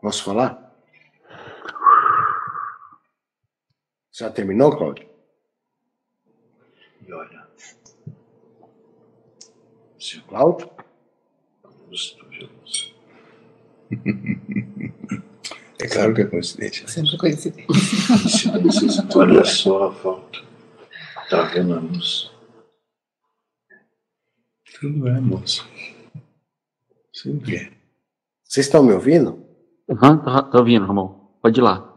Posso falar? Já terminou, Cláudio? E olha. Seu Cláudio? É claro que é coincidência. Sempre coincidência. Coincidência. Olha só a volta. Tá vendo a luz? Tudo é, moço. Sempre é. Vocês estão me ouvindo? Aham, tá, tá ouvindo, Ramon. Pode ir lá.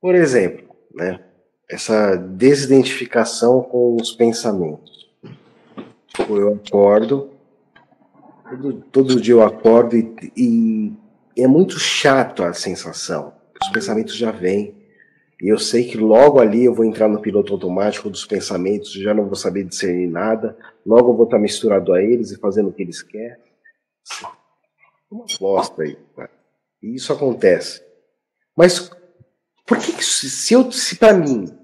Por exemplo, né? Essa desidentificação com os pensamentos. Eu acordo, todo, todo dia eu acordo e, e é muito chato a sensação. Os pensamentos já vêm. E eu sei que logo ali eu vou entrar no piloto automático dos pensamentos, já não vou saber discernir nada, logo eu vou estar misturado a eles e fazendo o que eles querem. Uma bosta aí. Cara. E isso acontece. Mas por que, que se eu se para mim,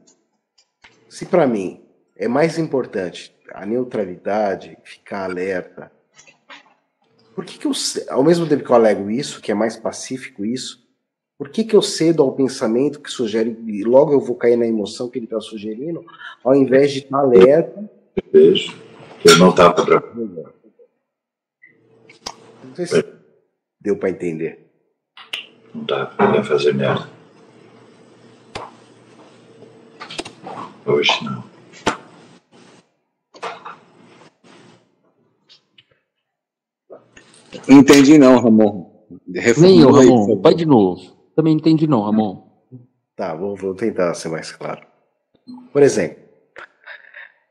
se para mim é mais importante a neutralidade, ficar alerta, por que, que eu, ao mesmo tempo que eu alego isso, que é mais pacífico isso, por que, que eu cedo ao pensamento que sugere, e logo eu vou cair na emoção que ele está sugerindo, ao invés de estar alerta? Vejo. Eu não estava para. Não sei se deu para entender. Não dá para fazer merda. Hoje não. Entendi não, Ramon. Nem eu, Ramon. Vai de novo. Também entendi não, Ramon. Tá, vou, vou tentar ser mais claro. Por exemplo,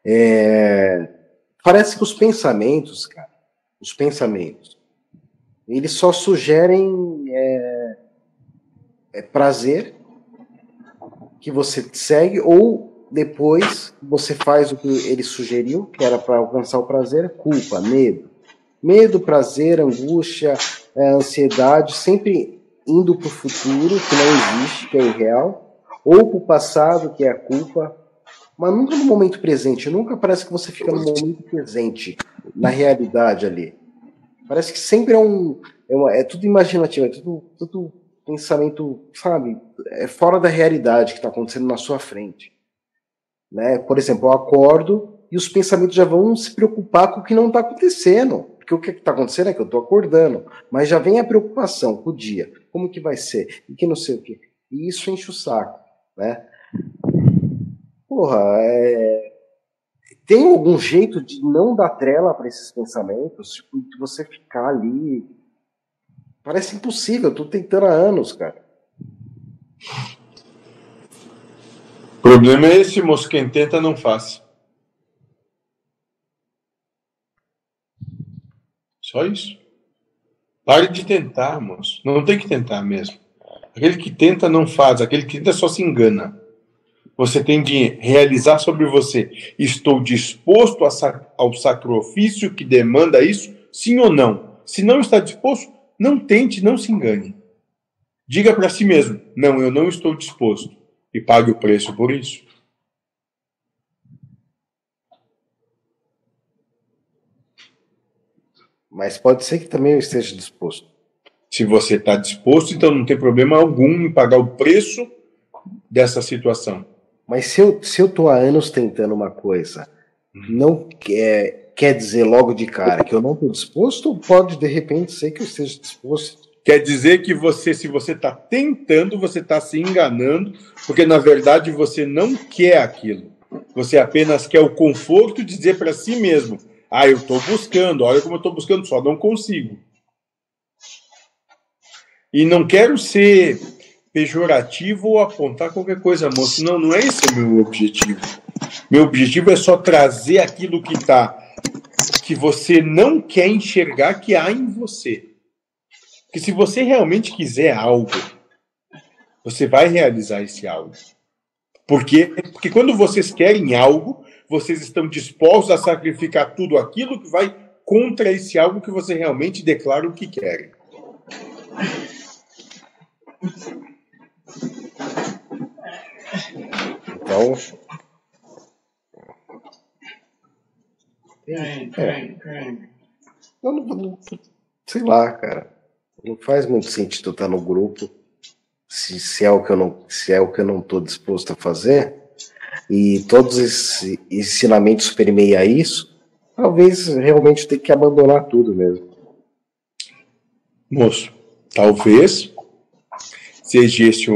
é, parece que os pensamentos, cara, os pensamentos, eles só sugerem é, é prazer que você segue ou depois você faz o que ele sugeriu, que era para alcançar o prazer, culpa, medo. Medo, prazer, angústia, é, ansiedade, sempre indo para o futuro, que não existe, que é irreal, ou para o passado, que é a culpa, mas nunca no momento presente. Nunca parece que você fica no momento presente, na realidade ali. Parece que sempre é um. É, uma, é tudo imaginativo, é tudo, tudo pensamento, sabe? É fora da realidade que está acontecendo na sua frente. Né? Por exemplo, eu acordo e os pensamentos já vão se preocupar com o que não está acontecendo. Porque o que está acontecendo é que eu estou acordando, mas já vem a preocupação com o dia, como que vai ser, e que não sei o que. E isso enche o saco, né? Porra, é... tem algum jeito de não dar trela para esses pensamentos, tipo, de você ficar ali. Parece impossível, eu tô tentando há anos, cara. O problema é esse, moço, quem tenta não faz. Só isso. Pare de tentar, moço. Não tem que tentar mesmo. Aquele que tenta não faz, aquele que tenta só se engana. Você tem de realizar sobre você. Estou disposto ao sacrifício que demanda isso? Sim ou não? Se não está disposto, não tente, não se engane. Diga para si mesmo: não, eu não estou disposto. E pague o preço por isso. Mas pode ser que também eu esteja disposto. Se você está disposto, então não tem problema algum em pagar o preço dessa situação. Mas se eu se eu tô há anos tentando uma coisa, não quer quer dizer logo de cara que eu não estou disposto pode de repente ser que eu esteja disposto? Quer dizer que você, se você está tentando, você está se enganando, porque na verdade você não quer aquilo. Você apenas quer o conforto de dizer para si mesmo: ah, eu estou buscando, olha como eu estou buscando, só não consigo. E não quero ser pejorativo ou apontar qualquer coisa, moço. Não, não é esse o meu objetivo. Meu objetivo é só trazer aquilo que está, que você não quer enxergar que há em você. Que se você realmente quiser algo, você vai realizar esse algo. Por quê? Porque quando vocês querem algo, vocês estão dispostos a sacrificar tudo aquilo que vai contra esse algo que você realmente declara o que querem. Então. É. Eu não, não, sei lá, cara. Não faz muito sentido estar no grupo se, se é o que eu não se é o que eu não estou disposto a fazer e todos esses ensinamentos permeiam isso, talvez realmente tenha que abandonar tudo mesmo. Moço, talvez seja esse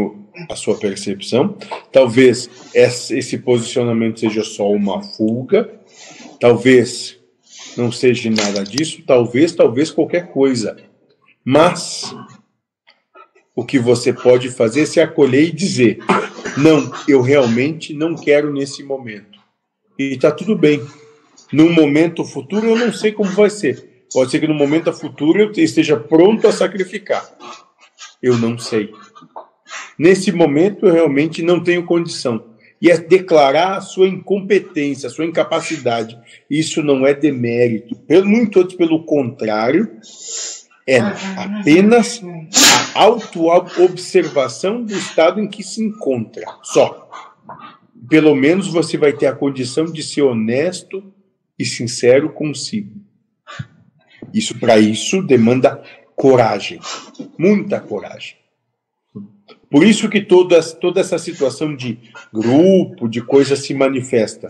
a sua percepção, talvez esse posicionamento seja só uma fuga, talvez não seja nada disso, talvez, talvez qualquer coisa. Mas o que você pode fazer é se acolher e dizer: não, eu realmente não quero nesse momento. E está tudo bem. Num momento futuro, eu não sei como vai ser. Pode ser que no momento futuro eu esteja pronto a sacrificar. Eu não sei. Nesse momento, eu realmente não tenho condição. E é declarar a sua incompetência, a sua incapacidade. Isso não é demérito. Muito antes, pelo contrário, é apenas a autoobservação do estado em que se encontra. Só. Pelo menos você vai ter a condição de ser honesto e sincero consigo. Isso para isso demanda coragem, muita coragem. Por isso que toda, toda essa situação de grupo, de coisa se manifesta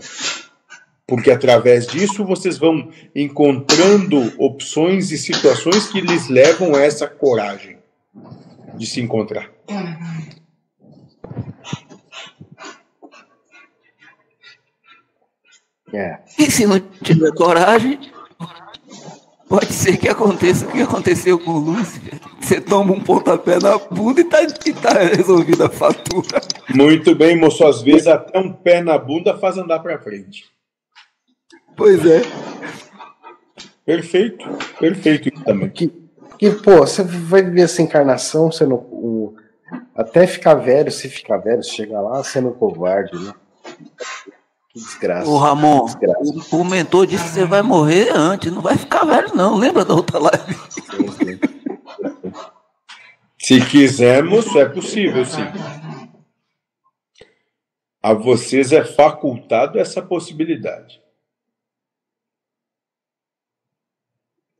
porque através disso vocês vão encontrando opções e situações que lhes levam a essa coragem de se encontrar. É. E se não tiver coragem, pode ser que aconteça o que aconteceu com o Lúcifer. Você toma um pontapé na bunda e tá, e tá resolvida a fatura. Muito bem, moço. Às vezes até um pé na bunda faz andar para frente. Pois é. Perfeito, perfeito também. Que, que, pô, você vai viver essa encarnação sendo o, até ficar velho, se ficar velho, se chegar lá sendo covarde, né? Desgraça. Ô, Ramon, desgraça. O, o, mentor disse que você vai morrer antes, não vai ficar velho, não. Lembra da outra live? Sim, sim. Se quisermos, é possível, sim. A vocês é facultado essa possibilidade.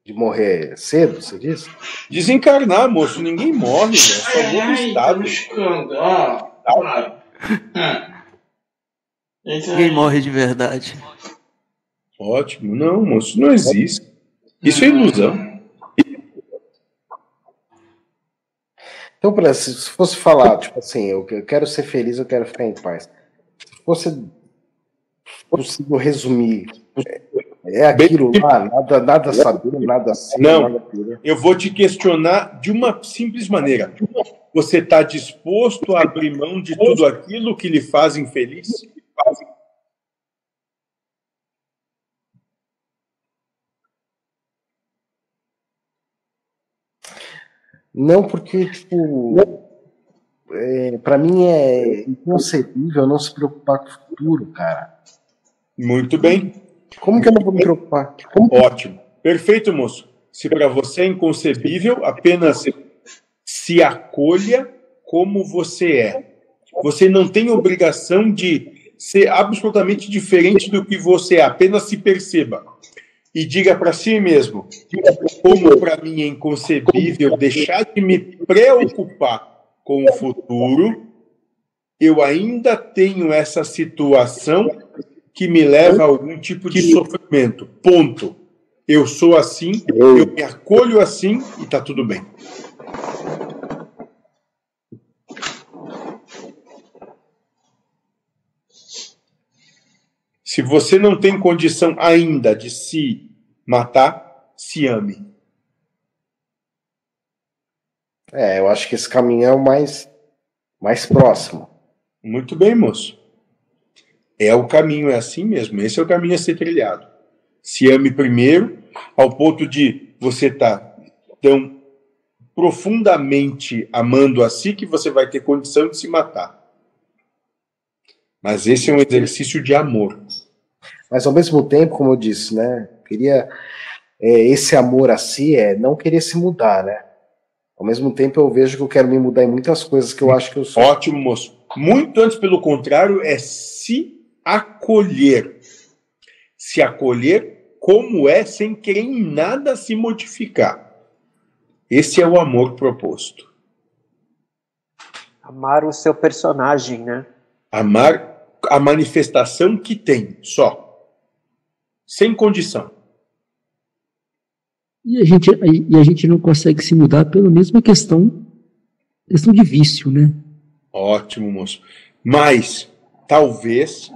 de morrer cedo, você disse? Desencarnar, moço, ninguém morre, né? Só muda o estado. Ninguém morre de verdade. Ótimo. Não, moço, não existe. Isso é ilusão. Então, se fosse falar, tipo assim, eu quero ser feliz, eu quero ficar em paz. Se fosse possível resumir é aquilo Bem... lá, nada, nada saber, nada assim. Não, nada eu vou te questionar de uma simples maneira. Você está disposto a abrir mão de tudo aquilo que lhe faz infeliz? Não, porque, tipo, é, para mim é inconcebível não se preocupar com o futuro, cara. Muito bem. Como que eu não vou me preocupar? Como? Ótimo. Perfeito, moço. Se para você é inconcebível, apenas se acolha como você é. Você não tem obrigação de ser absolutamente diferente do que você é, apenas se perceba. E diga para si mesmo: como para mim é inconcebível deixar de me preocupar com o futuro, eu ainda tenho essa situação que me leva a algum tipo de sofrimento. Ponto. Eu sou assim, eu me acolho assim e está tudo bem. Se você não tem condição ainda de se matar, se ame. É, eu acho que esse caminho é o mais, mais próximo. Muito bem, moço. É o caminho, é assim mesmo. Esse é o caminho a ser trilhado. Se ame primeiro, ao ponto de você estar tá tão profundamente amando a si que você vai ter condição de se matar. Mas esse é um exercício de amor. Mas ao mesmo tempo, como eu disse, né? Queria é, esse amor a si é não querer se mudar, né? Ao mesmo tempo, eu vejo que eu quero me mudar em muitas coisas que eu acho que eu sou. Ótimo, moço. Muito antes, pelo contrário, é se acolher. Se acolher como é, sem querer em nada se modificar. Esse é o amor proposto. Amar o seu personagem, né? Amar a manifestação que tem, só. Sem condição. E a gente, e a gente não consegue se mudar pela mesma questão, questão de vício, né? Ótimo, moço. Mas, talvez,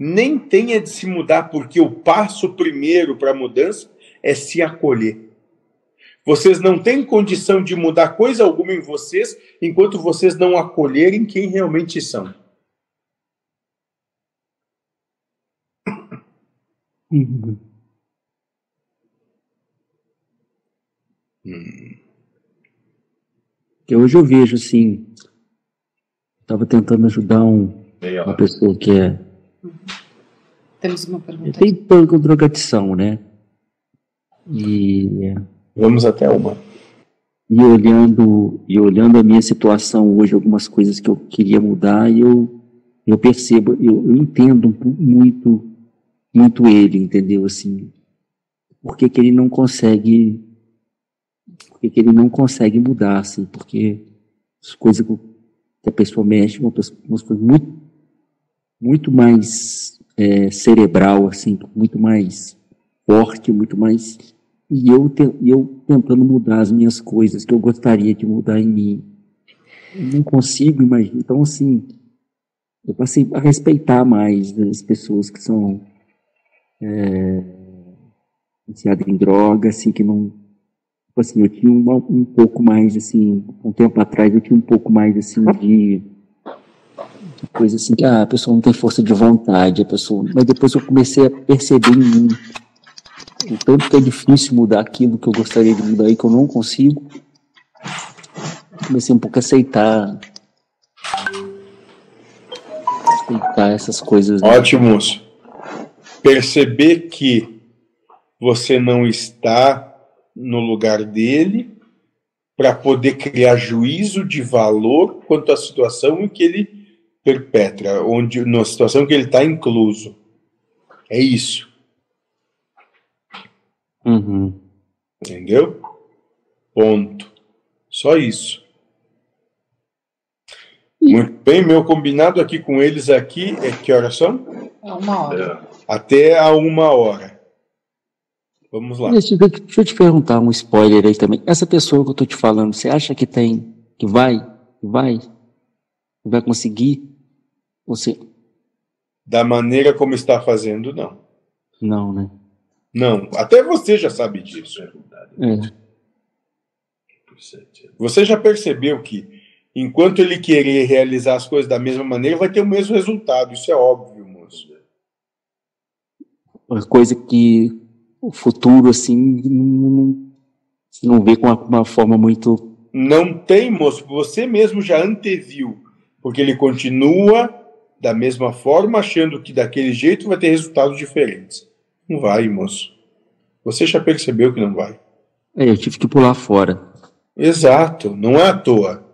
nem tenha de se mudar, porque o passo primeiro para a mudança é se acolher. Vocês não têm condição de mudar coisa alguma em vocês enquanto vocês não acolherem quem realmente são. Uhum. Hum. Que hoje eu vejo assim, estava tentando ajudar um, uma pessoa que é Temos uma pergunta. tem problema com drogadição, né? E, Vamos até uma. e olhando e olhando a minha situação hoje, algumas coisas que eu queria mudar, e eu eu percebo, eu, eu entendo muito muito ele, entendeu? Assim, por que que ele não consegue por que que ele não consegue mudar, assim, porque as coisas que a pessoa mexe, uma pessoa, umas muito muito mais é, cerebral, assim, muito mais forte, muito mais. E eu, te- eu tentando mudar as minhas coisas que eu gostaria de mudar em mim. Eu não consigo imaginar. Então, assim, eu passei a respeitar mais as pessoas que são é, em droga, assim, que não. Tipo assim, eu tinha uma, um pouco mais, assim, um tempo atrás eu tinha um pouco mais, assim, de coisa assim que ah, a pessoa não tem força de vontade, a pessoa, mas depois eu comecei a perceber em mim o tanto que é difícil mudar aquilo que eu gostaria de mudar e que eu não consigo. Comecei um pouco a aceitar aceitar essas coisas. né? Ótimo, moço. Perceber que você não está no lugar dele para poder criar juízo de valor quanto à situação em que ele perpetra, onde na situação em que ele está incluso. É isso, Uhum. entendeu? Ponto. Só isso. Muito bem, meu combinado aqui com eles aqui é que horas são? É uma hora. É. Até a uma hora. Vamos lá. Deixa, eu- deixa eu te perguntar um spoiler aí também. Essa pessoa que eu tô te falando, você acha que tem, que vai, que vai, que vai conseguir? Você, Da maneira como está fazendo, não. não, né? Não, até você já sabe disso. É. Você já percebeu que enquanto ele querer realizar as coisas da mesma maneira, vai ter o mesmo resultado. Isso é óbvio, moço. Uma coisa que o futuro, assim, não, não vê com uma, uma forma muito. Não tem, moço. Você mesmo já anteviu. Porque ele continua da mesma forma, achando que daquele jeito vai ter resultados diferentes. Não vai, moço. Você já percebeu que não vai. É, eu tive que pular fora. Exato, não é à toa.